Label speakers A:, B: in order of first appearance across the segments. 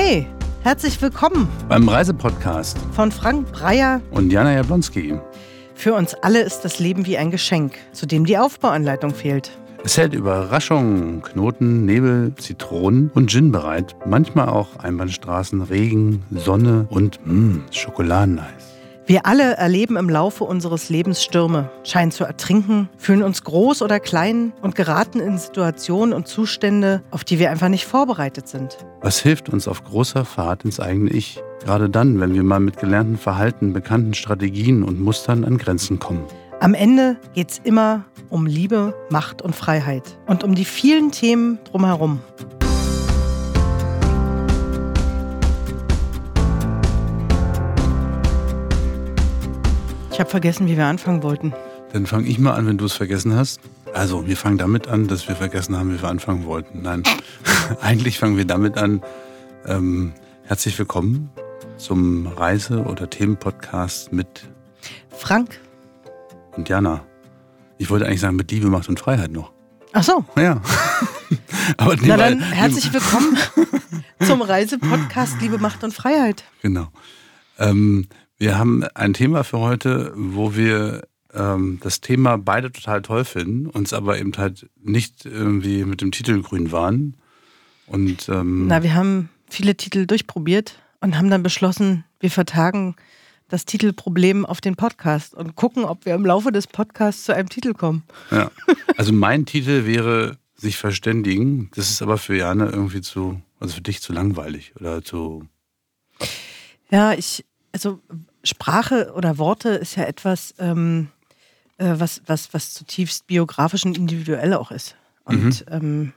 A: Hey, herzlich willkommen
B: beim Reisepodcast
A: von Frank Breyer
B: und Jana Jablonski.
A: Für uns alle ist das Leben wie ein Geschenk, zu dem die Aufbauanleitung fehlt.
B: Es hält Überraschungen, Knoten, Nebel, Zitronen und Gin bereit. Manchmal auch Einbahnstraßen, Regen, Sonne und mh, mm, Schokoladeneis.
A: Wir alle erleben im Laufe unseres Lebens Stürme, scheinen zu ertrinken, fühlen uns groß oder klein und geraten in Situationen und Zustände, auf die wir einfach nicht vorbereitet sind.
B: Was hilft uns auf großer Fahrt ins eigene Ich? Gerade dann, wenn wir mal mit gelernten Verhalten, bekannten Strategien und Mustern an Grenzen kommen.
A: Am Ende geht es immer um Liebe, Macht und Freiheit und um die vielen Themen drumherum. Ich habe vergessen, wie wir anfangen wollten.
B: Dann fange ich mal an, wenn du es vergessen hast. Also, wir fangen damit an, dass wir vergessen haben, wie wir anfangen wollten. Nein, eigentlich fangen wir damit an. Ähm, herzlich willkommen zum Reise- oder Themenpodcast mit
A: Frank
B: und Jana. Ich wollte eigentlich sagen, mit Liebe, Macht und Freiheit noch.
A: Ach so.
B: Ja.
A: Aber Na dann herzlich willkommen zum Reisepodcast Liebe, Macht und Freiheit.
B: Genau. Ähm, wir haben ein Thema für heute, wo wir ähm, das Thema beide total toll finden, uns aber eben halt nicht irgendwie mit dem Titel grün waren. Und, ähm,
A: Na, wir haben viele Titel durchprobiert und haben dann beschlossen, wir vertagen das Titelproblem auf den Podcast und gucken, ob wir im Laufe des Podcasts zu einem Titel kommen.
B: Ja. Also mein Titel wäre sich verständigen. Das ist aber für Jana irgendwie zu, also für dich zu langweilig oder zu.
A: Ja, ich, also Sprache oder Worte ist ja etwas, ähm, äh, was, was, was zutiefst biografisch und individuell auch ist. Und mhm. ähm,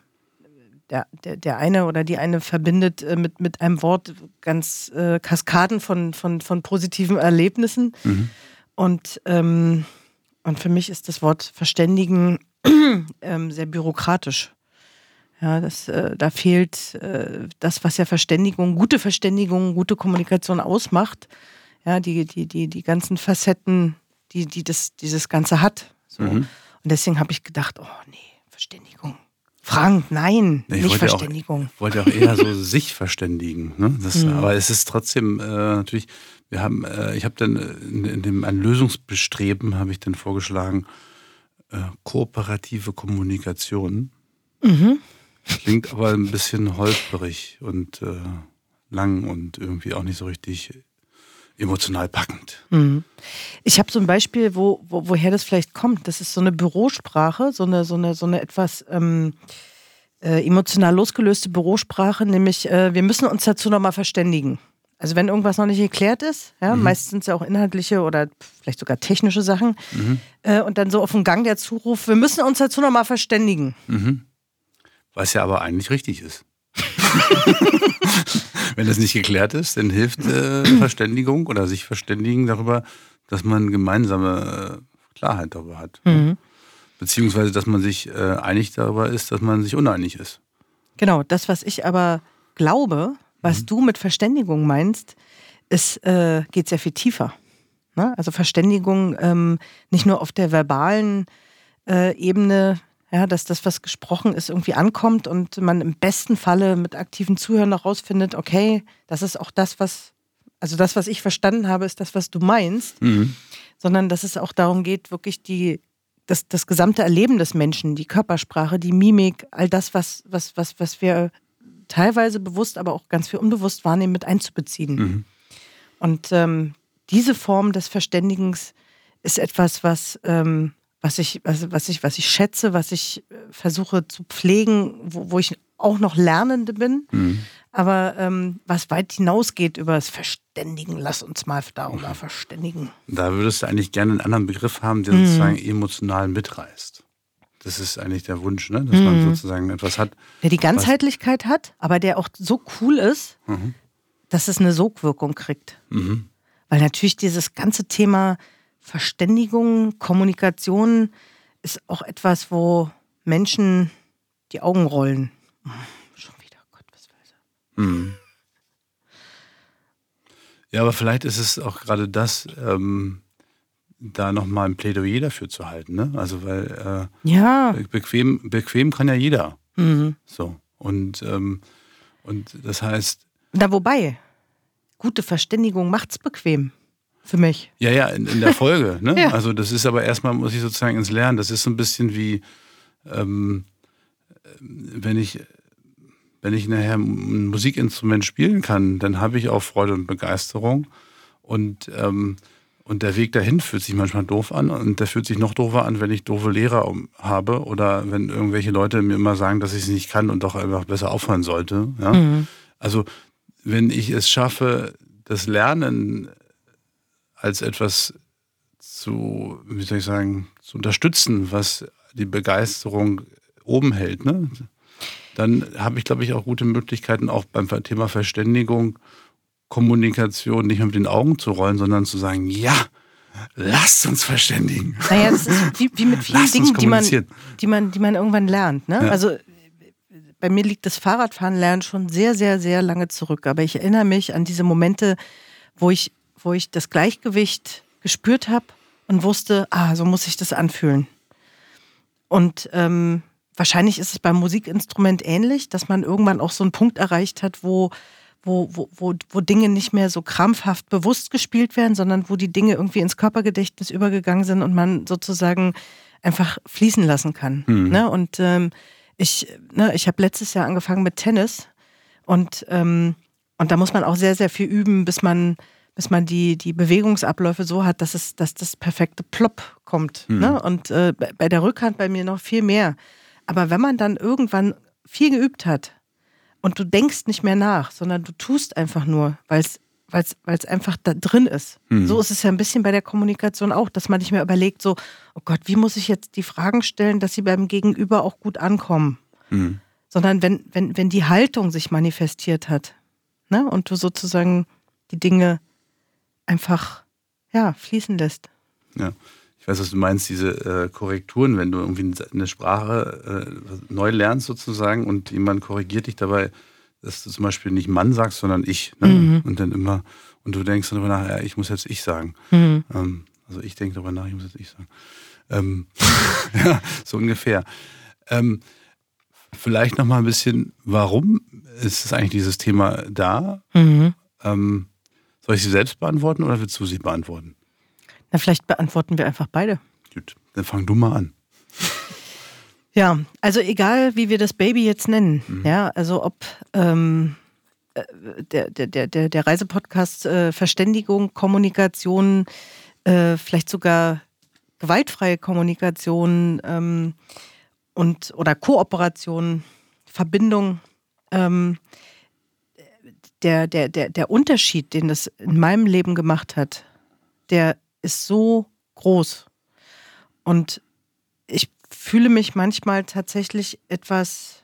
A: der, der, der eine oder die eine verbindet äh, mit, mit einem Wort ganz äh, Kaskaden von, von, von positiven Erlebnissen. Mhm. Und, ähm, und für mich ist das Wort Verständigen ähm, sehr bürokratisch. Ja, das, äh, da fehlt äh, das, was ja Verständigung, gute Verständigung, gute Kommunikation ausmacht ja, die, die, die, die ganzen Facetten, die, die das, dieses Ganze hat. So. Mhm. Und deswegen habe ich gedacht, oh nee, Verständigung. Frank, nein, nee, nicht Verständigung.
B: ich wollte auch eher so sich verständigen. Ne? Das, mhm. Aber es ist trotzdem äh, natürlich, wir haben, äh, ich habe dann in, in, dem ein Lösungsbestreben habe ich dann vorgeschlagen, äh, kooperative Kommunikation. Mhm. Klingt aber ein bisschen holperig und äh, lang und irgendwie auch nicht so richtig emotional packend. Mhm.
A: Ich habe so ein Beispiel, wo, wo, woher das vielleicht kommt. Das ist so eine Bürosprache, so eine, so eine, so eine etwas ähm, äh, emotional losgelöste Bürosprache, nämlich äh, wir müssen uns dazu nochmal verständigen. Also wenn irgendwas noch nicht geklärt ist, ja, mhm. meistens sind es ja auch inhaltliche oder vielleicht sogar technische Sachen, mhm. äh, und dann so auf dem Gang der Zuruf, wir müssen uns dazu nochmal verständigen.
B: Mhm. Was ja aber eigentlich richtig ist. Wenn das nicht geklärt ist, dann hilft äh, Verständigung oder sich verständigen darüber, dass man gemeinsame äh, Klarheit darüber hat. Mhm. Beziehungsweise, dass man sich äh, einig darüber ist, dass man sich uneinig ist.
A: Genau, das, was ich aber glaube, was mhm. du mit Verständigung meinst, ist, äh, geht sehr viel tiefer. Ne? Also Verständigung ähm, nicht nur auf der verbalen äh, Ebene ja, dass das, was gesprochen ist, irgendwie ankommt und man im besten Falle mit aktiven Zuhören noch rausfindet, okay, das ist auch das, was, also das, was ich verstanden habe, ist das, was du meinst, mhm. sondern dass es auch darum geht, wirklich die, das, das gesamte Erleben des Menschen, die Körpersprache, die Mimik, all das, was, was, was, was wir teilweise bewusst, aber auch ganz viel unbewusst wahrnehmen, mit einzubeziehen. Mhm. Und ähm, diese Form des Verständigens ist etwas, was ähm, was ich, was, was ich, was ich schätze, was ich äh, versuche zu pflegen, wo, wo ich auch noch Lernende bin, mhm. aber ähm, was weit hinausgeht über das Verständigen. Lass uns mal darüber mhm. verständigen.
B: Da würdest du eigentlich gerne einen anderen Begriff haben, der mhm. sozusagen emotional mitreißt. Das ist eigentlich der Wunsch, ne? dass man mhm. sozusagen etwas hat.
A: Der die Ganzheitlichkeit hat, aber der auch so cool ist, mhm. dass es eine Sogwirkung kriegt. Weil natürlich dieses ganze Thema Verständigung, Kommunikation ist auch etwas, wo Menschen die Augen rollen. Schon wieder, Gott, was weiß er. Hm.
B: Ja, aber vielleicht ist es auch gerade das, ähm, da nochmal ein Plädoyer dafür zu halten. Ne? Also, weil
A: äh, ja.
B: bequem, bequem kann ja jeder. Mhm. So. Und, ähm, und das heißt,
A: Da wobei, gute Verständigung macht's bequem. Für mich.
B: Ja, ja, in, in der Folge. Ne? ja. Also das ist aber erstmal, muss ich sozusagen ins Lernen. Das ist so ein bisschen wie, ähm, wenn ich wenn ich nachher ein Musikinstrument spielen kann, dann habe ich auch Freude und Begeisterung. Und, ähm, und der Weg dahin fühlt sich manchmal doof an und der fühlt sich noch doofer an, wenn ich doofe Lehrer habe oder wenn irgendwelche Leute mir immer sagen, dass ich es nicht kann und doch einfach besser aufhören sollte. Ja? Mhm. Also wenn ich es schaffe, das Lernen als etwas zu, wie soll ich sagen, zu unterstützen, was die Begeisterung oben hält, ne? dann habe ich, glaube ich, auch gute Möglichkeiten, auch beim Thema Verständigung, Kommunikation nicht mehr mit den Augen zu rollen, sondern zu sagen, ja, lasst uns verständigen.
A: Naja, das ist wie, wie mit vielen Dingen, die man, die, man, die man irgendwann lernt. Ne? Ja. Also bei mir liegt das Fahrradfahren lernen schon sehr, sehr, sehr lange zurück. Aber ich erinnere mich an diese Momente, wo ich, wo ich das Gleichgewicht gespürt habe und wusste, ah, so muss ich das anfühlen. Und ähm, wahrscheinlich ist es beim Musikinstrument ähnlich, dass man irgendwann auch so einen Punkt erreicht hat, wo, wo, wo, wo, wo Dinge nicht mehr so krampfhaft bewusst gespielt werden, sondern wo die Dinge irgendwie ins Körpergedächtnis übergegangen sind und man sozusagen einfach fließen lassen kann. Mhm. Ne? Und ähm, ich, ne, ich habe letztes Jahr angefangen mit Tennis und, ähm, und da muss man auch sehr, sehr viel üben, bis man, bis man die, die Bewegungsabläufe so hat, dass es, dass das perfekte Plop kommt. Mhm. Ne? Und äh, bei der Rückhand bei mir noch viel mehr. Aber wenn man dann irgendwann viel geübt hat und du denkst nicht mehr nach, sondern du tust einfach nur, weil es weil es einfach da drin ist. Mhm. So ist es ja ein bisschen bei der Kommunikation auch, dass man nicht mehr überlegt, so, oh Gott, wie muss ich jetzt die Fragen stellen, dass sie beim Gegenüber auch gut ankommen. Mhm. Sondern wenn, wenn, wenn die Haltung sich manifestiert hat ne, und du sozusagen die Dinge einfach ja, fließen lässt.
B: Ja ich weiß, was du meinst, diese äh, Korrekturen, wenn du irgendwie eine Sprache äh, neu lernst sozusagen und jemand korrigiert dich dabei, dass du zum Beispiel nicht Mann sagst, sondern ich. Ne? Mhm. Und dann immer, und du denkst darüber nach, ja, ich muss jetzt ich sagen. Mhm. Ähm, also ich denke darüber nach, ich muss jetzt ich sagen. Ähm, ja, so ungefähr. Ähm, vielleicht noch mal ein bisschen, warum ist eigentlich dieses Thema da? Mhm. Ähm, soll ich sie selbst beantworten oder willst du sie beantworten?
A: Na, vielleicht beantworten wir einfach beide.
B: Gut, dann fang du mal an.
A: Ja, also egal, wie wir das Baby jetzt nennen, mhm. ja, also ob ähm, äh, der, der, der, der Reisepodcast äh, Verständigung, Kommunikation, äh, vielleicht sogar gewaltfreie Kommunikation ähm, und oder Kooperation, Verbindung. Ähm, der, der, der, der Unterschied, den das in meinem Leben gemacht hat, der ist so groß. Und ich fühle mich manchmal tatsächlich etwas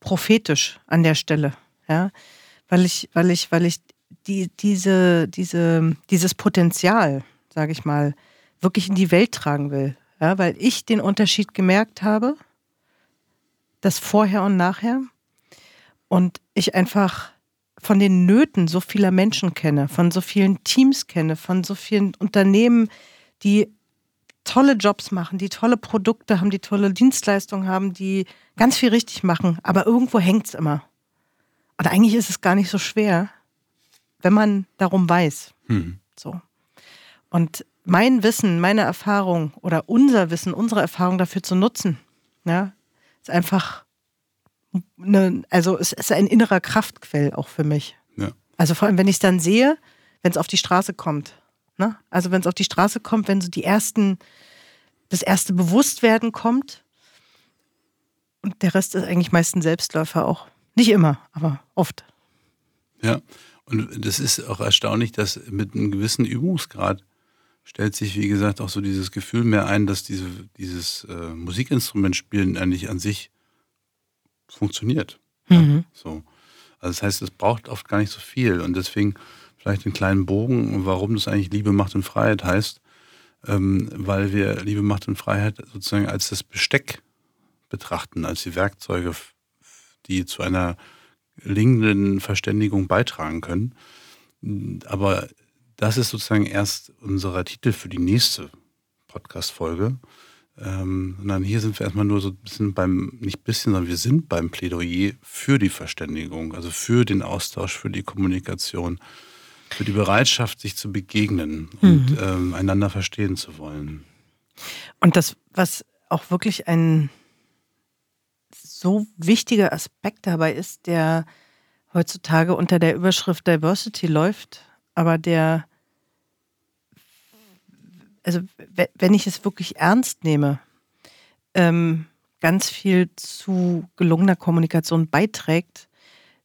A: prophetisch an der Stelle, ja, weil ich, weil ich, weil ich die, diese, diese, dieses Potenzial, sage ich mal, wirklich in die Welt tragen will, ja, weil ich den Unterschied gemerkt habe, das Vorher und Nachher, und ich einfach von den Nöten so vieler Menschen kenne, von so vielen Teams kenne, von so vielen Unternehmen, die tolle Jobs machen, die tolle Produkte haben, die tolle Dienstleistungen haben, die ganz viel richtig machen, aber irgendwo hängt es immer. Und eigentlich ist es gar nicht so schwer, wenn man darum weiß. Hm. So. Und mein Wissen, meine Erfahrung oder unser Wissen, unsere Erfahrung dafür zu nutzen, ja, ist einfach eine, also es ist ein innerer Kraftquell auch für mich. Ja. Also vor allem, wenn ich es dann sehe, wenn es auf die Straße kommt. Ne? Also wenn es auf die Straße kommt, wenn so die ersten, das erste Bewusstwerden kommt. Und der Rest ist eigentlich meistens Selbstläufer auch. Nicht immer, aber oft.
B: Ja, und das ist auch erstaunlich, dass mit einem gewissen Übungsgrad stellt sich, wie gesagt, auch so dieses Gefühl mehr ein, dass diese, dieses äh, Musikinstrument spielen eigentlich an sich funktioniert. Mhm. Ja, so. Also das heißt, es braucht oft gar nicht so viel. Und deswegen vielleicht einen kleinen Bogen, warum das eigentlich Liebe, Macht und Freiheit heißt. Ähm, weil wir Liebe, Macht und Freiheit sozusagen als das Besteck betrachten, als die Werkzeuge, die zu einer gelingenden Verständigung beitragen können. Aber das ist sozusagen erst unser Titel für die nächste Podcast-Folge. Ähm, sondern hier sind wir erstmal nur so ein bisschen beim, nicht bisschen, sondern wir sind beim Plädoyer für die Verständigung, also für den Austausch, für die Kommunikation, für die Bereitschaft, sich zu begegnen und mhm. ähm, einander verstehen zu wollen.
A: Und das, was auch wirklich ein so wichtiger Aspekt dabei ist, der heutzutage unter der Überschrift Diversity läuft, aber der, also wenn ich es wirklich ernst nehme, ähm, ganz viel zu gelungener Kommunikation beiträgt,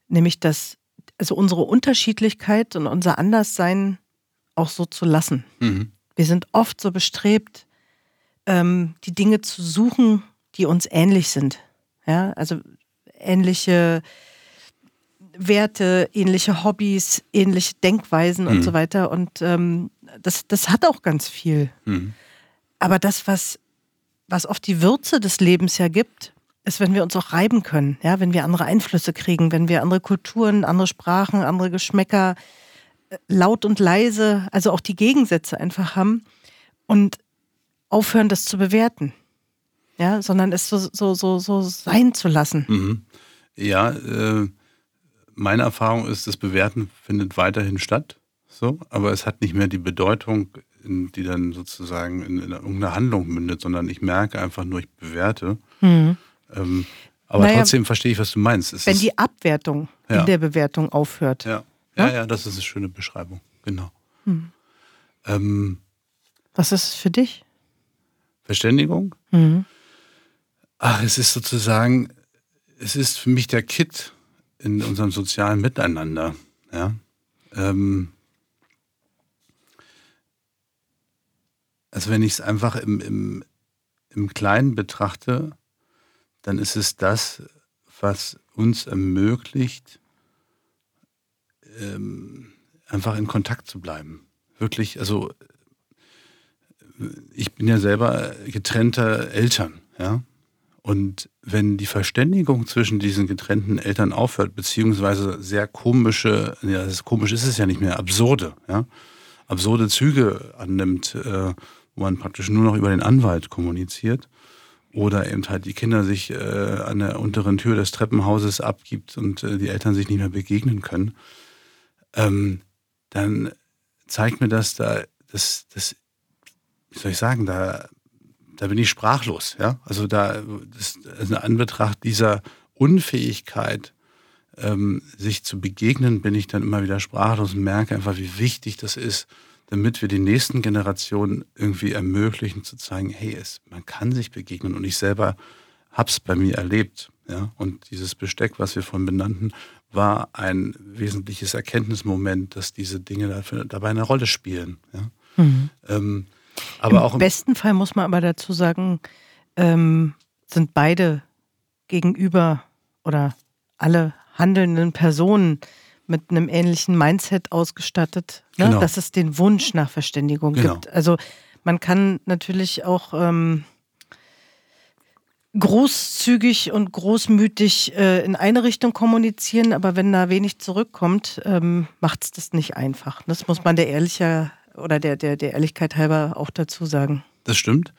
A: nämlich dass also unsere Unterschiedlichkeit und unser Anderssein auch so zu lassen. Mhm. Wir sind oft so bestrebt, ähm, die Dinge zu suchen, die uns ähnlich sind. Ja, also ähnliche Werte, ähnliche Hobbys, ähnliche Denkweisen mhm. und so weiter. Und ähm, das, das hat auch ganz viel. Mhm. Aber das, was, was oft die Würze des Lebens ja gibt, ist, wenn wir uns auch reiben können, ja, wenn wir andere Einflüsse kriegen, wenn wir andere Kulturen, andere Sprachen, andere Geschmäcker, äh, laut und leise, also auch die Gegensätze einfach haben und aufhören, das zu bewerten. Ja, sondern es so, so, so, so sein zu lassen.
B: Mhm. Ja, äh, meine Erfahrung ist, das Bewerten findet weiterhin statt, so, aber es hat nicht mehr die Bedeutung, die dann sozusagen in, in irgendeine Handlung mündet, sondern ich merke einfach nur, ich bewerte. Mhm. Ähm, aber naja, trotzdem verstehe ich, was du meinst.
A: Es wenn ist, die Abwertung ja. in der Bewertung aufhört.
B: Ja. ja, ja, das ist eine schöne Beschreibung, genau. Mhm. Ähm,
A: was ist es für dich?
B: Verständigung? Mhm. Ach, es ist sozusagen, es ist für mich der Kit in unserem sozialen Miteinander. Ja? Ähm, also wenn ich es einfach im, im, im Kleinen betrachte, dann ist es das, was uns ermöglicht, ähm, einfach in Kontakt zu bleiben. Wirklich, also ich bin ja selber getrennter Eltern, ja. Und wenn die Verständigung zwischen diesen getrennten Eltern aufhört, beziehungsweise sehr komische, ja, das ist komisch ist es ja nicht mehr, absurde, ja, absurde Züge annimmt, äh, wo man praktisch nur noch über den Anwalt kommuniziert oder eben halt die Kinder sich äh, an der unteren Tür des Treppenhauses abgibt und äh, die Eltern sich nicht mehr begegnen können, ähm, dann zeigt mir das da, dass, dass, wie soll ich sagen, da da bin ich sprachlos. Ja? Also da ist in Anbetracht dieser Unfähigkeit, ähm, sich zu begegnen, bin ich dann immer wieder sprachlos und merke einfach, wie wichtig das ist, damit wir die nächsten Generationen irgendwie ermöglichen zu zeigen, hey, es, man kann sich begegnen und ich selber habe es bei mir erlebt. Ja? Und dieses Besteck, was wir von benannten, war ein wesentliches Erkenntnismoment, dass diese Dinge dafür, dabei eine Rolle spielen. Ja? Mhm. Ähm,
A: aber Im auch im besten Fall muss man aber dazu sagen, ähm, sind beide gegenüber oder alle handelnden Personen mit einem ähnlichen Mindset ausgestattet, ne? genau. dass es den Wunsch nach Verständigung genau. gibt. Also man kann natürlich auch ähm, großzügig und großmütig äh, in eine Richtung kommunizieren, aber wenn da wenig zurückkommt, ähm, macht es das nicht einfach. Das muss man der ehrlicher, oder der, der, der Ehrlichkeit halber auch dazu sagen.
B: Das stimmt.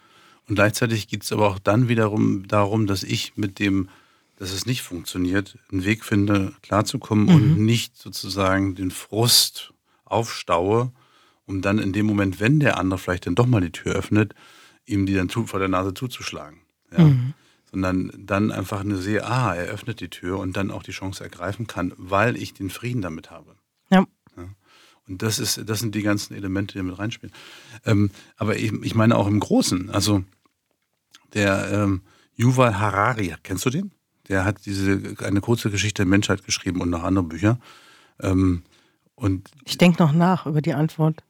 B: Und gleichzeitig geht es aber auch dann wiederum darum, dass ich mit dem, dass es nicht funktioniert, einen Weg finde, klarzukommen mhm. und nicht sozusagen den Frust aufstaue, um dann in dem Moment, wenn der andere vielleicht dann doch mal die Tür öffnet, ihm die dann vor der Nase zuzuschlagen. Ja? Mhm. Sondern dann einfach eine sehe, ah, er öffnet die Tür und dann auch die Chance ergreifen kann, weil ich den Frieden damit habe. Und das, ist, das sind die ganzen Elemente, die mit reinspielen. Ähm, aber ich, ich, meine auch im Großen. Also der ähm, Yuval Harari, kennst du den? Der hat diese eine kurze Geschichte der Menschheit geschrieben und noch andere Bücher. Ähm, und
A: ich denke noch nach über die Antwort.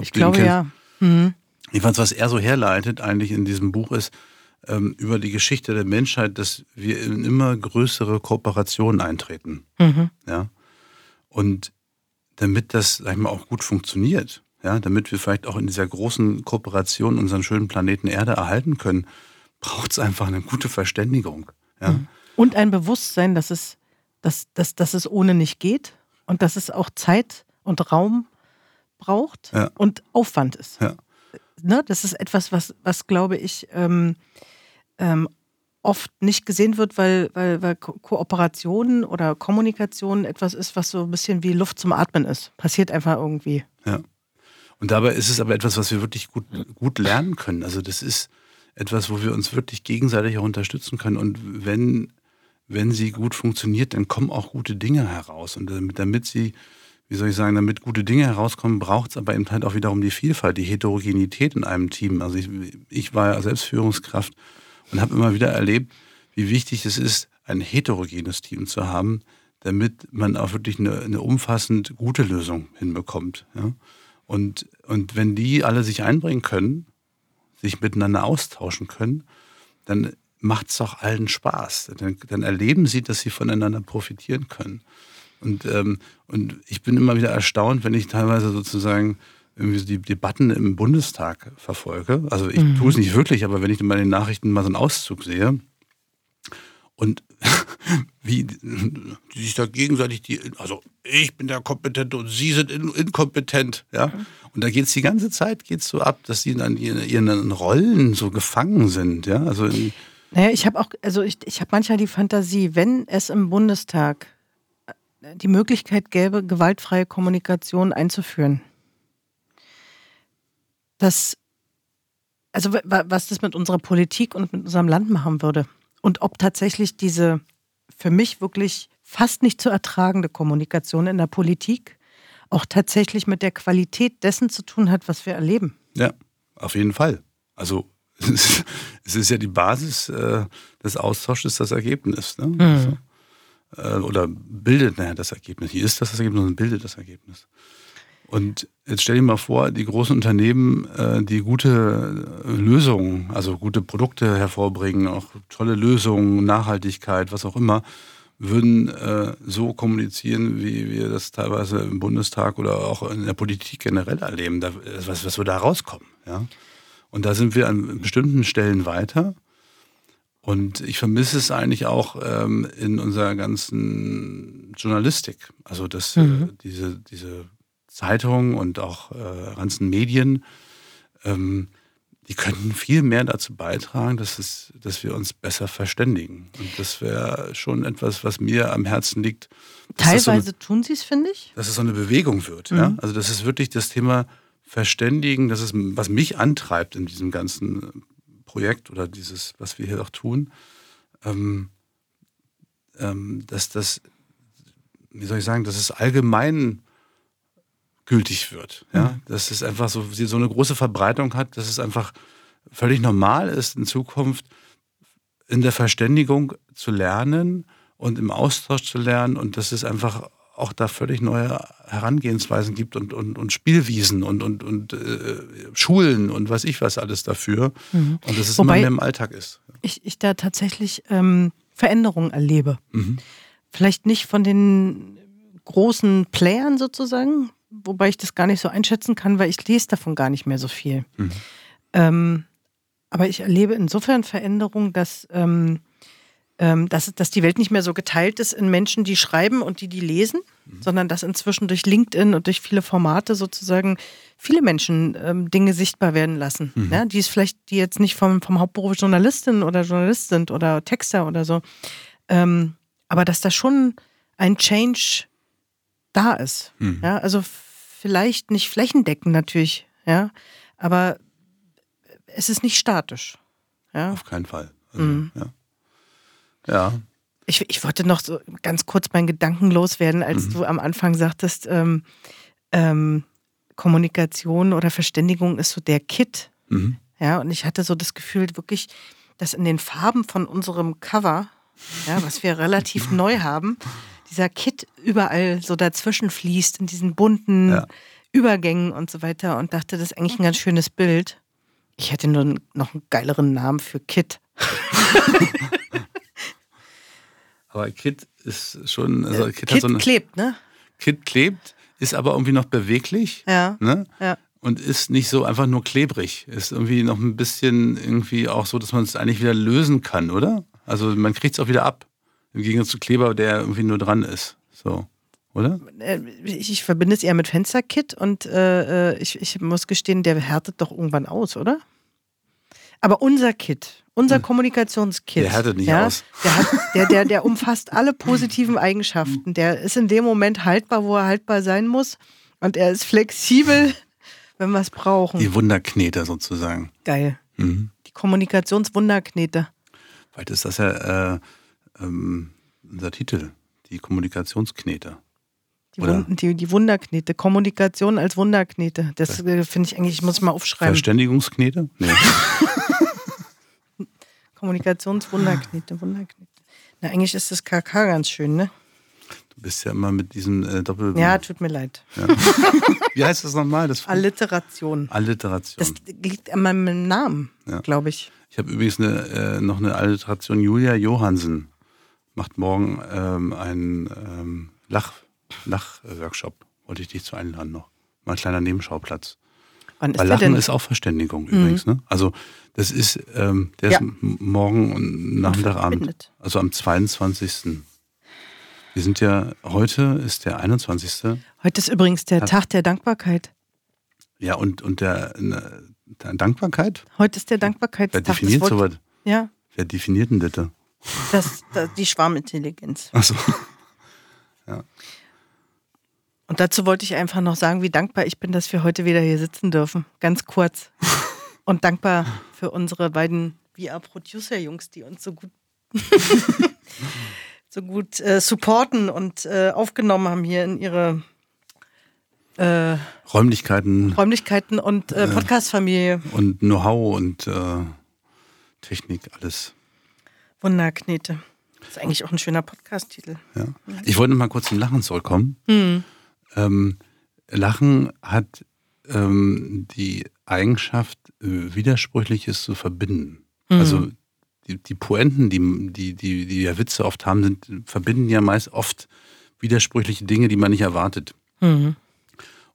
A: ich glaube ja. Mhm.
B: Jedenfalls, was er so herleitet eigentlich in diesem Buch ist, ähm, über die Geschichte der Menschheit, dass wir in immer größere Kooperationen eintreten. Mhm. Ja. Und damit das, sag ich mal, auch gut funktioniert, ja, damit wir vielleicht auch in dieser großen Kooperation unseren schönen Planeten Erde erhalten können, braucht es einfach eine gute Verständigung. Ja. Mhm.
A: Und ein Bewusstsein, dass es, dass, dass, dass es ohne nicht geht und dass es auch Zeit und Raum braucht ja. und Aufwand ist.
B: Ja.
A: ne, das ist etwas, was, was glaube ich, ähm, ähm, oft nicht gesehen wird, weil, weil, weil Ko Kooperation oder Kommunikation etwas ist, was so ein bisschen wie Luft zum Atmen ist. Passiert einfach irgendwie.
B: Ja. Und dabei ist es aber etwas, was wir wirklich gut, gut lernen können. Also das ist etwas, wo wir uns wirklich gegenseitig auch unterstützen können. Und wenn, wenn sie gut funktioniert, dann kommen auch gute Dinge heraus. Und damit, damit sie, wie soll ich sagen, damit gute Dinge herauskommen, braucht es aber eben halt auch wiederum die Vielfalt, die Heterogenität in einem Team. Also ich, ich war ja selbst Führungskraft und habe immer wieder erlebt, wie wichtig es ist, ein heterogenes Team zu haben, damit man auch wirklich eine, eine umfassend gute Lösung hinbekommt. Ja? Und, und wenn die alle sich einbringen können, sich miteinander austauschen können, dann macht es doch allen Spaß. Dann, dann, erleben sie, dass sie voneinander profitieren können. Und, ähm, und ich bin immer wieder erstaunt, wenn ich teilweise sozusagen irgendwie die Debatten im Bundestag verfolge. Also ich mhm. tue es nicht wirklich, aber wenn ich in den Nachrichten mal so einen Auszug sehe und wie die sich da gegenseitig die, also ich bin der Kompetente und Sie sind inkompetent, ja. Mhm. Und da geht es die ganze Zeit geht's so ab, dass sie dann in ihren Rollen so gefangen sind, ja. Also
A: naja, ich habe auch, also ich, ich habe manchmal die Fantasie, wenn es im Bundestag äh, die Möglichkeit gäbe, gewaltfreie Kommunikation einzuführen, dass, also was das mit unserer Politik und mit unserem Land machen würde und ob tatsächlich diese für mich wirklich fast nicht zu ertragende Kommunikation in der Politik auch tatsächlich mit der Qualität dessen zu tun hat, was wir erleben.
B: Ja, auf jeden Fall. Also es ist ja die Basis äh, des Austausches das Ergebnis. Ne? Mhm. Also, äh, oder bildet naja, das Ergebnis. Hier ist das das Ergebnis und bildet das Ergebnis. Und jetzt stell dir mal vor, die großen Unternehmen, äh, die gute äh, Lösungen, also gute Produkte hervorbringen, auch tolle Lösungen, Nachhaltigkeit, was auch immer, würden äh, so kommunizieren, wie wir das teilweise im Bundestag oder auch in der Politik generell erleben, was, was wir da rauskommen. Ja? Und da sind wir an bestimmten Stellen weiter. Und ich vermisse es eigentlich auch ähm, in unserer ganzen Journalistik. Also dass mhm. äh, diese, diese Zeitungen und auch äh, ganzen Medien, ähm, die könnten viel mehr dazu beitragen, dass, es, dass wir uns besser verständigen. Und das wäre schon etwas, was mir am Herzen liegt.
A: Teilweise so eine, tun sie es, finde ich.
B: Dass es so eine Bewegung wird. Mhm. Ja? Also das ist wirklich das Thema Verständigen, das ist, was mich antreibt in diesem ganzen Projekt oder dieses, was wir hier auch tun. Ähm, ähm, dass das, wie soll ich sagen, dass es allgemein gültig wird. Ja? Mhm. Dass es einfach so, so eine große Verbreitung hat, dass es einfach völlig normal ist, in Zukunft in der Verständigung zu lernen und im Austausch zu lernen und dass es einfach auch da völlig neue Herangehensweisen gibt und, und, und Spielwiesen und, und, und äh, Schulen und weiß ich was alles dafür. Mhm. Und dass es Wobei immer mehr im Alltag ist.
A: Ich, ich da tatsächlich ähm, Veränderungen erlebe. Mhm. Vielleicht nicht von den großen Playern sozusagen, wobei ich das gar nicht so einschätzen kann, weil ich lese davon gar nicht mehr so viel. Mhm. Ähm, aber ich erlebe insofern Veränderungen, dass, ähm, ähm, dass, dass die Welt nicht mehr so geteilt ist in Menschen, die schreiben und die, die lesen, mhm. sondern dass inzwischen durch LinkedIn und durch viele Formate sozusagen viele Menschen ähm, Dinge sichtbar werden lassen. Mhm. Ja, die es vielleicht, die jetzt nicht vom, vom Hauptberuf Journalistin oder Journalist sind oder Texter oder so. Ähm, aber dass da schon ein Change da ist. Mhm. Ja, also vielleicht nicht flächendeckend natürlich, ja, aber es ist nicht statisch. Ja?
B: Auf keinen Fall. Also, mhm. ja. ja.
A: Ich, ich wollte noch so ganz kurz meinen Gedanken loswerden, als mhm. du am Anfang sagtest, ähm, ähm, Kommunikation oder Verständigung ist so der Kit. Mhm. Ja, und ich hatte so das Gefühl, wirklich, dass in den Farben von unserem Cover, ja, was wir relativ neu haben, dieser Kit überall so dazwischen fließt, in diesen bunten ja. Übergängen und so weiter und dachte, das ist eigentlich ein ganz schönes Bild. Ich hätte nur noch einen geileren Namen für Kit.
B: aber Kit ist schon. Also
A: Kit, Kit so eine, klebt, ne?
B: Kit klebt, ist aber irgendwie noch beweglich.
A: Ja.
B: Ne?
A: ja.
B: Und ist nicht so einfach nur klebrig. Ist irgendwie noch ein bisschen irgendwie auch so, dass man es eigentlich wieder lösen kann, oder? Also man kriegt es auch wieder ab. Im Gegensatz zu Kleber, der irgendwie nur dran ist. So. oder?
A: Äh, ich, ich verbinde es eher mit Fensterkit und äh, äh, ich, ich muss gestehen, der härtet doch irgendwann aus, oder? Aber unser Kit, unser
B: Hm.
A: Kommunikationskit.
B: Der härtet nicht
A: ja,
B: aus.
A: Der, hat, der, der, der umfasst alle positiven Eigenschaften. Der ist in dem Moment haltbar, wo er haltbar sein muss. Und er ist flexibel, wenn wir es brauchen.
B: Die Wunderkneter sozusagen.
A: Geil.
B: Mhm.
A: Die Kommunikationswunderknete.
B: Vielleicht ist das ja äh, ähm, unser Titel, die Kommunikationskneter.
A: Die,
B: Oder-
A: Wun die, die Wunderknete. Kommunikation als Wunderknete. Das äh, finde ich eigentlich, ich muss mal aufschreiben.
B: Verständigungskneter? Nee.
A: Kommunikationswunderknete, Wunderknete. Na, eigentlich ist das KK ganz schön, ne?
B: Du bist ja immer mit diesem äh, Doppel...
A: Ja, tut mir leid.
B: Wie heißt das nochmal? Das
A: Alliteration.
B: Alliteration.
A: Das liegt an meinem Namen,
B: Ja.
A: glaube ich.
B: Ich habe übrigens eine, äh, noch eine Alliteration. Julia Johansen macht morgen ähm, einen ähm, Lach, Lach-Workshop. Wollte ich dich zu einladen noch. Mal ein kleiner Nebenschauplatz.
A: Wann ist
B: Weil Lachen
A: denn? Mhm.
B: ist auch Verständigung übrigens. Ne? Also das ist, ähm, der
A: Ja.
B: ist morgen und Nachmittagabend. Also am 22. Wir sind ja, heute ist der 21.
A: Heute ist übrigens der Tag der Dankbarkeit.
B: Ja, und, und der, ne, der Dankbarkeit?
A: Heute ist der
B: Wer
A: Dankbarkeitstag. Das
B: definiert sowas?
A: Ja,
B: Wer definiert denn das? Da?
A: das, das, die Schwarmintelligenz.
B: Achso.
A: Und dazu wollte ich einfach noch sagen, wie dankbar ich bin, dass wir heute wieder hier sitzen dürfen. Ganz kurz. Und dankbar für unsere beiden VR-Producer-Jungs, die uns so gut, so gut äh, supporten und äh, aufgenommen haben hier in ihre äh,
B: Räumlichkeiten
A: Räumlichkeiten und äh, Podcast-Familie.
B: und Know-how und äh, Technik, alles.
A: Wunderknete. Das ist eigentlich auch ein schöner Podcast-Titel.
B: Ja. Ich wollte noch mal kurz zum Lachen zurückkommen.
A: Hm.
B: Ähm, Lachen hat ähm, die Eigenschaft, äh, Widersprüchliches zu verbinden. Also die, die Poenten, die, die, die, die ja Witze oft haben, sind, verbinden ja meist oft widersprüchliche Dinge, die man nicht erwartet.
A: Mhm.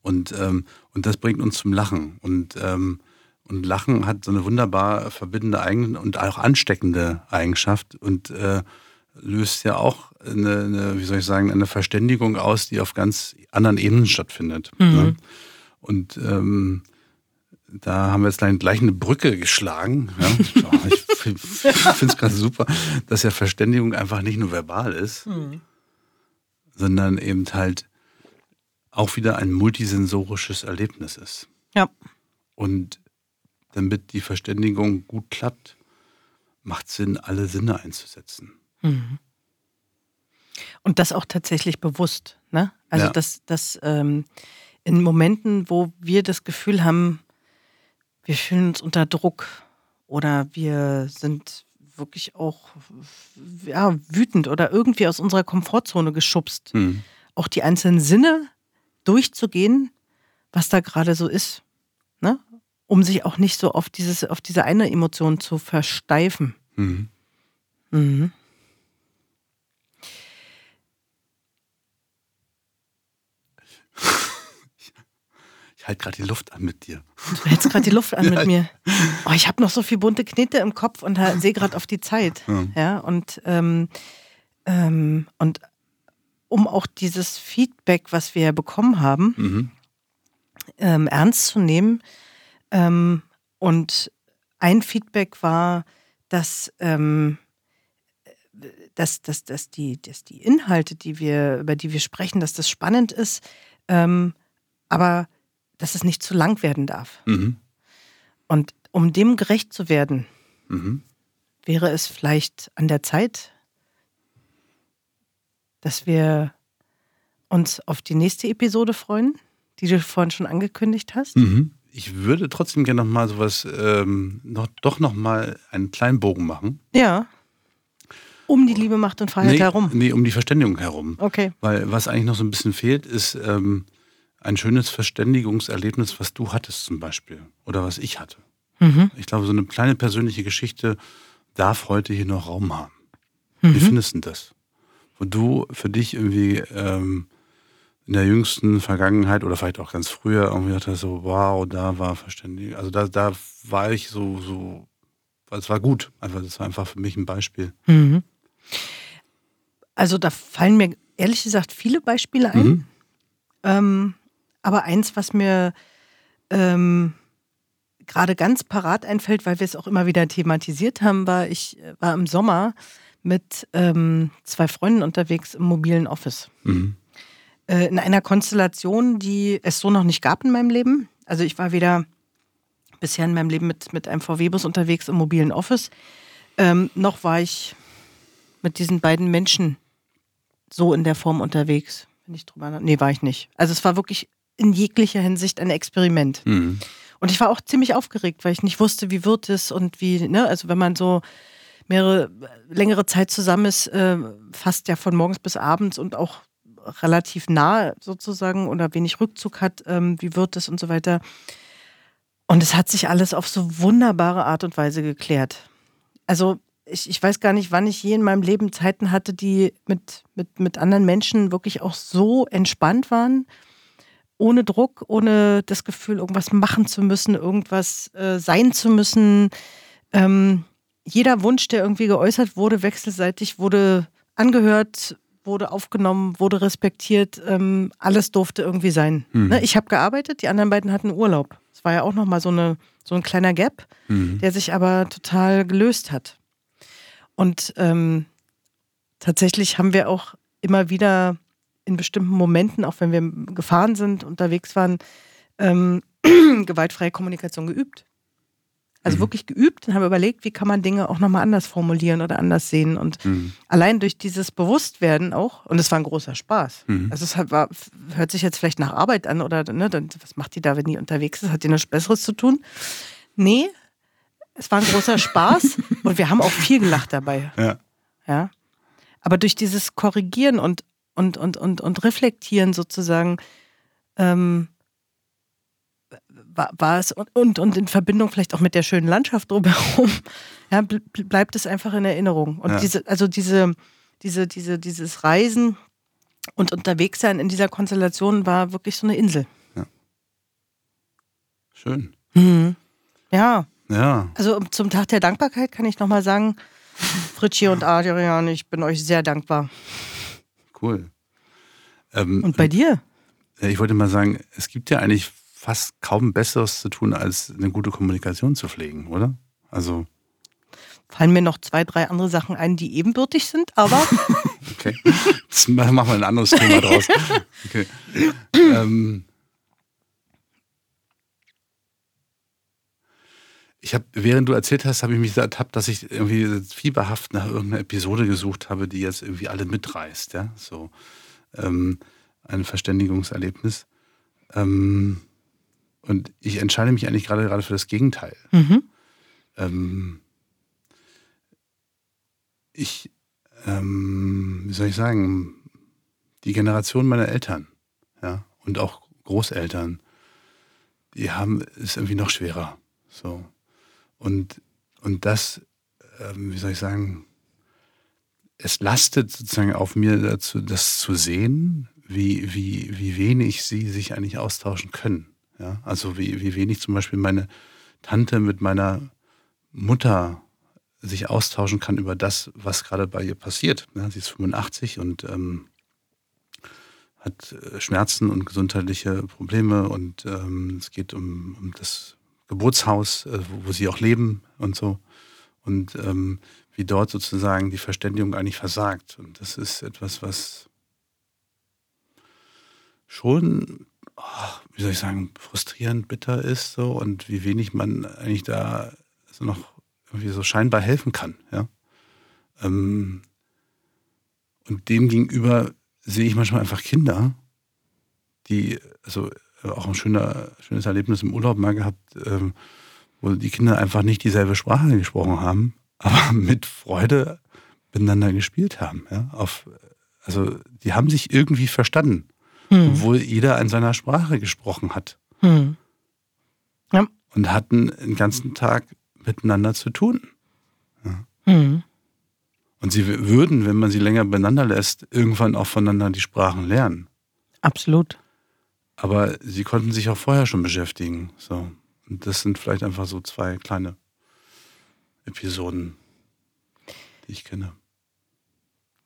B: Und, ähm, und das bringt uns zum Lachen. Und, ähm, und Lachen hat so eine wunderbar verbindende Eigen und auch ansteckende Eigenschaft und äh, löst ja auch eine, eine, wie soll ich sagen, eine Verständigung aus, die auf ganz anderen Ebenen stattfindet. Ne? Und ähm, da haben wir jetzt gleich, gleich eine Brücke geschlagen. Ja? Ich finde es gerade super, dass ja Verständigung einfach nicht nur verbal ist, sondern eben halt auch wieder ein multisensorisches Erlebnis ist.
A: Ja.
B: Und damit die Verständigung gut klappt, macht Sinn, alle Sinne einzusetzen.
A: Und das auch tatsächlich bewusst. Ne? Also,
B: Ja.
A: dass, dass ähm, in Momenten, wo wir das Gefühl haben, wir fühlen uns unter Druck oder wir sind wirklich auch ja, wütend oder irgendwie aus unserer Komfortzone geschubst,
B: Hm.
A: auch die einzelnen Sinne durchzugehen, was da gerade so ist. Um sich auch nicht so auf, dieses, auf diese eine Emotion zu versteifen.
B: Mhm.
A: Mhm.
B: Ich halte gerade die Luft an mit dir.
A: Du hältst gerade die Luft an mit mir. Oh, ich habe noch so viel bunte Knete im Kopf und sehe gerade auf die Zeit.
B: Ja.
A: Ja, und, ähm, ähm, und um auch dieses Feedback, was wir bekommen haben,
B: Mhm.
A: ähm, ernst zu nehmen. Ähm, und ein Feedback war, dass, ähm, dass, dass, dass, die, dass die Inhalte, die wir, über die wir sprechen, dass das spannend ist, ähm, aber dass es nicht zu lang werden darf.
B: Mhm.
A: Und um dem gerecht zu werden,
B: Mhm.
A: wäre es vielleicht an der Zeit, dass wir uns auf die nächste Episode freuen, die du vorhin schon angekündigt hast.
B: Mhm. Ich würde trotzdem gerne noch mal sowas, ähm, noch, doch noch mal einen kleinen Bogen machen.
A: Ja. Um die Liebe, Macht und Freiheit
B: nee,
A: herum.
B: Nee, um die Verständigung herum.
A: Okay.
B: Weil was eigentlich noch so ein bisschen fehlt, ist ähm, ein schönes Verständigungserlebnis, was du hattest zum Beispiel. Oder was ich hatte.
A: Mhm.
B: Ich glaube, so eine kleine persönliche Geschichte darf heute hier noch Raum haben.
A: Mhm.
B: Wie findest du denn das? Wo du für dich irgendwie ähm, in der jüngsten Vergangenheit oder vielleicht auch ganz früher irgendwie dachte so, wow, da war Verständigung. Also da, da war ich so, so, es war gut. Einfach, das war einfach für mich ein Beispiel.
A: Mhm. Also da fallen mir ehrlich gesagt viele Beispiele ein. Mhm. Ähm, aber eins, was mir ähm, gerade ganz parat einfällt, weil wir es auch immer wieder thematisiert haben, war, ich äh, war im Sommer mit ähm, zwei Freunden unterwegs im mobilen Office. Mhm. Äh, in einer Konstellation, die es so noch nicht gab in meinem Leben. Also ich war weder bisher in meinem Leben mit, mit einem VW-Bus unterwegs im mobilen Office, ähm, noch war ich mit diesen beiden Menschen so in der Form unterwegs. Wenn ich drüber Nee, war ich nicht. Also es war wirklich in jeglicher Hinsicht ein Experiment. Mhm. Und ich war auch ziemlich aufgeregt, weil ich nicht wusste, wie wird es und wie, ne, also wenn man so mehrere, längere Zeit zusammen ist, äh, fast ja von morgens bis abends und auch relativ nah sozusagen oder wenig Rückzug hat, ähm, wie wird es und so weiter. Und es hat sich alles auf so wunderbare Art und Weise geklärt. Also ich, ich weiß gar nicht, wann ich je in meinem Leben Zeiten hatte, die mit, mit, mit anderen Menschen wirklich auch so entspannt waren, ohne Druck, ohne das Gefühl, irgendwas machen zu müssen, irgendwas äh, sein zu müssen. Ähm, jeder Wunsch, der irgendwie geäußert wurde, wechselseitig wurde angehört, wurde aufgenommen, wurde respektiert. Ähm, alles durfte irgendwie sein. Mhm. Ne? Ich habe gearbeitet, die anderen beiden hatten Urlaub. Es war ja auch nochmal so, eine, so ein kleiner Gap, mhm. der sich aber total gelöst hat. Und ähm, tatsächlich haben wir auch immer wieder in bestimmten Momenten, auch wenn wir gefahren sind, unterwegs waren, ähm, gewaltfreie Kommunikation geübt. Also mhm. wirklich geübt und haben überlegt, wie kann man Dinge auch nochmal anders formulieren oder anders sehen. Und mhm. allein durch dieses Bewusstwerden auch, und es war ein großer Spaß. Mhm. Also es war, hört sich jetzt vielleicht nach Arbeit an oder ne, was macht die da, wenn die unterwegs ist? Hat die nichts Besseres zu tun? Nee, es war ein großer Spaß und wir haben auch viel gelacht dabei. Ja. ja. Aber durch dieses Korrigieren und, und, und, und, und Reflektieren sozusagen, ähm, war, war es und, und, und in Verbindung vielleicht auch mit der schönen Landschaft drumherum, ja, bleibt es einfach in Erinnerung. Und ja. diese, also diese, diese, diese, dieses Reisen und unterwegs sein in dieser Konstellation war wirklich so eine Insel.
B: Ja. Schön.
A: Mhm. Ja.
B: Ja.
A: Also zum Tag der Dankbarkeit kann ich nochmal sagen, Fritschi und Adrian, ich bin euch sehr dankbar.
B: Cool.
A: Ähm, und bei dir?
B: Ich wollte mal sagen, es gibt ja eigentlich fast kaum Besseres zu tun, als eine gute Kommunikation zu pflegen, oder? Also.
A: Fallen mir noch zwei, drei andere Sachen ein, die ebenbürtig sind, aber.
B: okay. Das machen wir ein anderes Thema draus. Okay. Ähm, ich habe, während du erzählt hast, habe ich mich ertappt, dass ich irgendwie fieberhaft nach irgendeiner Episode gesucht habe, die jetzt irgendwie alle mitreißt, ja. So ähm, ein Verständigungserlebnis. Ähm, und ich entscheide mich eigentlich gerade gerade für das Gegenteil. Mhm. Ähm, ich, ähm, wie soll ich sagen, die Generation meiner Eltern, ja, und auch Großeltern, die haben es irgendwie noch schwerer. So. Und, und das, ähm, wie soll ich sagen, es lastet sozusagen auf mir dazu, das zu sehen, wie, wie, wie wenig sie sich eigentlich austauschen können. Ja, also wie, wie wenig zum Beispiel meine Tante mit meiner Mutter sich austauschen kann über das, was gerade bei ihr passiert. Ja, sie ist 85 und ähm, hat äh, Schmerzen und gesundheitliche Probleme und ähm, es geht um, um das Geburtshaus, äh, wo, wo, sie auch leben und so. Und ähm, wie dort sozusagen die Verständigung eigentlich versagt. Und das ist etwas, was schon wie soll ich sagen, frustrierend, bitter ist so und wie wenig man eigentlich da so noch irgendwie so scheinbar helfen kann. Ja? Ähm, und dem gegenüber sehe ich manchmal einfach Kinder, die, also auch ein schöner, schönes Erlebnis im Urlaub mal gehabt, ähm, wo die Kinder einfach nicht dieselbe Sprache gesprochen haben, aber mit Freude miteinander gespielt haben. Ja? Auf, also die haben sich irgendwie verstanden hm. obwohl jeder in seiner Sprache gesprochen hat. Hm. Ja. Und hatten den ganzen Tag miteinander zu tun. Ja. Hm. Und sie würden, wenn man sie länger beieinander lässt, irgendwann auch voneinander die Sprachen lernen.
A: Absolut.
B: Aber sie konnten sich auch vorher schon beschäftigen. So. Und das sind vielleicht einfach so zwei kleine Episoden, die ich kenne.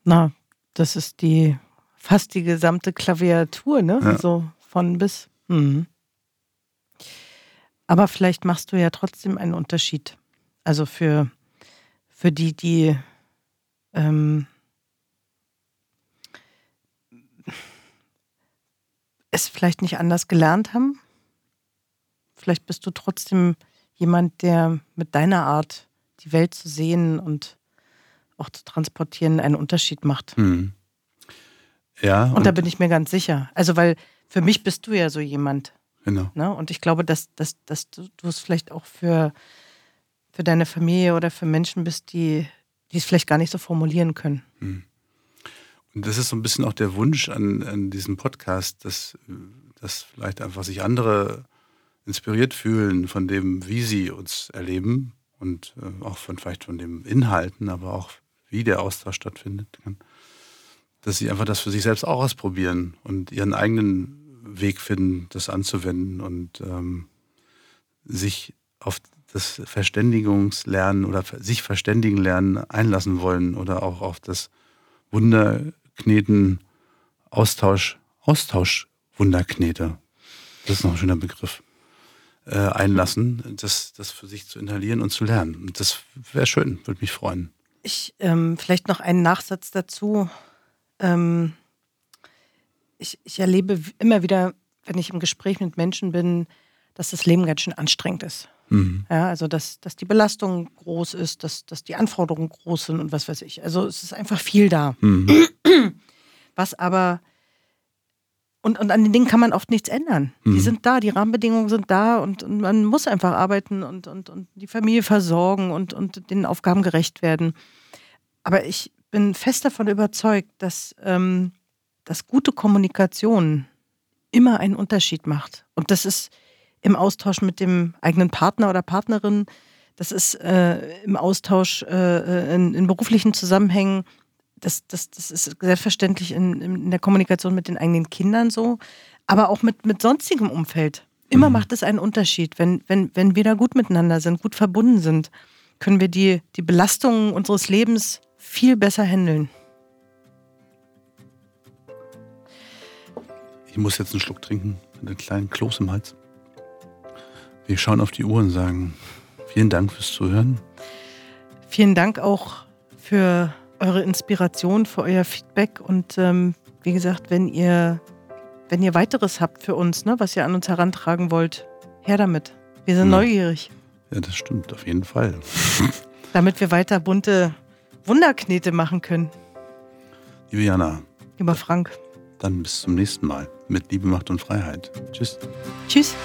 A: Na, das ist die fast die gesamte Klaviatur, ne? Ja. So von bis. Mhm. Aber vielleicht machst du ja trotzdem einen Unterschied. Also für, für die, die ähm, es vielleicht nicht anders gelernt haben. Vielleicht bist du trotzdem jemand, der mit deiner Art, die Welt zu sehen und auch zu transportieren, einen Unterschied macht. Hm.
B: Ja.
A: Und, und, da bin ich mir ganz sicher. Also, weil für mich bist du ja so jemand.
B: Genau.
A: Ne? Und ich glaube, dass, dass, dass du, du es vielleicht auch für, für deine Familie oder für Menschen bist, die, die es vielleicht gar nicht so formulieren können. Hm.
B: Und das ist so ein bisschen auch der Wunsch an, an diesem Podcast, dass, dass vielleicht einfach sich andere inspiriert fühlen von dem, wie sie uns erleben und äh, auch von vielleicht von den Inhalten, aber auch wie der Austausch stattfindet kann. Dass sie einfach das für sich selbst auch ausprobieren und ihren eigenen Weg finden, das anzuwenden und ähm, sich auf das Verständigungslernen oder sich verständigen lernen einlassen wollen oder auch auf das Wunderkneten, Austausch, Austausch, Wunderknete. Das ist noch ein schöner Begriff. Äh, einlassen, das, das für sich zu inhalieren und zu lernen. Das wäre schön, würde mich freuen.
A: Ich ähm, vielleicht noch einen Nachsatz dazu. Ähm, ich, ich erlebe immer wieder, wenn ich im Gespräch mit Menschen bin, dass das Leben ganz schön anstrengend ist. Mhm. Ja, also dass, dass die Belastung groß ist, dass, dass die Anforderungen groß sind und was weiß ich. Also es ist einfach viel da. Mhm. Was aber und, und an den Dingen kann man oft nichts ändern. Mhm. Die sind da, die Rahmenbedingungen sind da und, und, man muss einfach arbeiten und, und, und die Familie versorgen und, und den Aufgaben gerecht werden. Aber ich bin fest davon überzeugt, dass, ähm, dass gute Kommunikation immer einen Unterschied macht. Und das ist im Austausch mit dem eigenen Partner oder Partnerin, das ist äh, im Austausch äh, in, in, beruflichen Zusammenhängen, das, das, das ist selbstverständlich in, in, der Kommunikation mit den eigenen Kindern so, aber auch mit, mit sonstigem Umfeld. Immer mhm. macht es einen Unterschied. Wenn, wenn, wenn wir da gut miteinander sind, gut verbunden sind, können wir die, die Belastungen unseres Lebens viel besser handeln.
B: Ich muss jetzt einen Schluck trinken, mit einem kleinen Kloß im Hals. Wir schauen auf die Uhr und sagen vielen Dank fürs Zuhören.
A: Vielen Dank auch für eure Inspiration, für euer Feedback und ähm, wie gesagt, wenn ihr, wenn ihr weiteres habt für uns, ne, was ihr an uns herantragen wollt, her damit. Wir sind ja. neugierig.
B: Ja, das stimmt, auf jeden Fall.
A: Damit wir weiter bunte Wunderknete machen können.
B: Liebe Jana.
A: Lieber Frank.
B: Dann bis zum nächsten Mal mit Liebe, Macht und Freiheit. Tschüss.
A: Tschüss.